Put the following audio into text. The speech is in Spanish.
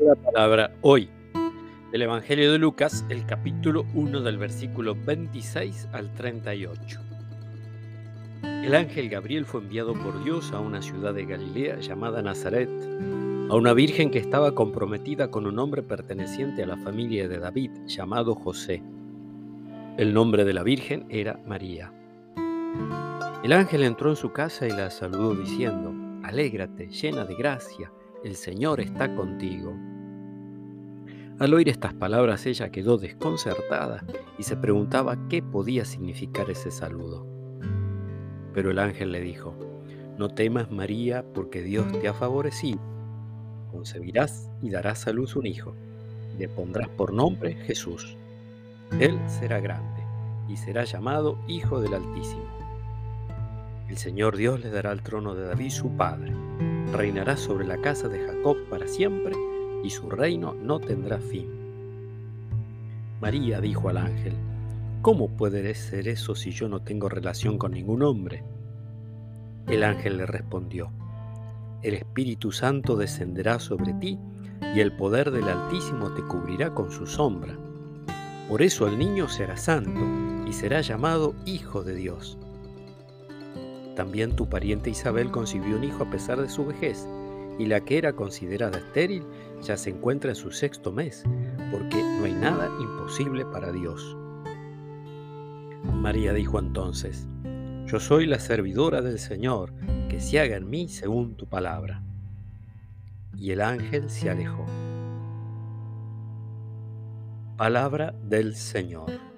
la palabra hoy. El Evangelio de Lucas, el capítulo 1 del versículo 26 al 38. El ángel Gabriel fue enviado por Dios a una ciudad de Galilea llamada Nazaret, a una virgen que estaba comprometida con un hombre perteneciente a la familia de David llamado José. El nombre de la virgen era María. El ángel entró en su casa y la saludó diciendo, Alégrate, llena de gracia el Señor está contigo. Al oír estas palabras ella quedó desconcertada y se preguntaba qué podía significar ese saludo. Pero el ángel le dijo, No temas María porque Dios te ha favorecido. Concebirás y darás a luz un hijo. Le pondrás por nombre Jesús. Él será grande y será llamado Hijo del Altísimo. El Señor Dios le dará el trono de David su padre reinará sobre la casa de Jacob para siempre, y su reino no tendrá fin. María dijo al ángel, ¿Cómo puede ser eso si yo no tengo relación con ningún hombre? El ángel le respondió, El Espíritu Santo descenderá sobre ti, y el poder del Altísimo te cubrirá con su sombra. Por eso el niño será santo, y será llamado Hijo de Dios. También tu pariente Isabel concibió un hijo a pesar de su vejez, y la que era considerada estéril ya se encuentra en su sexto mes, porque no hay nada imposible para Dios. María dijo entonces, Yo soy la servidora del Señor, que se haga en mí según tu palabra. Y el ángel se alejó. Palabra del Señor.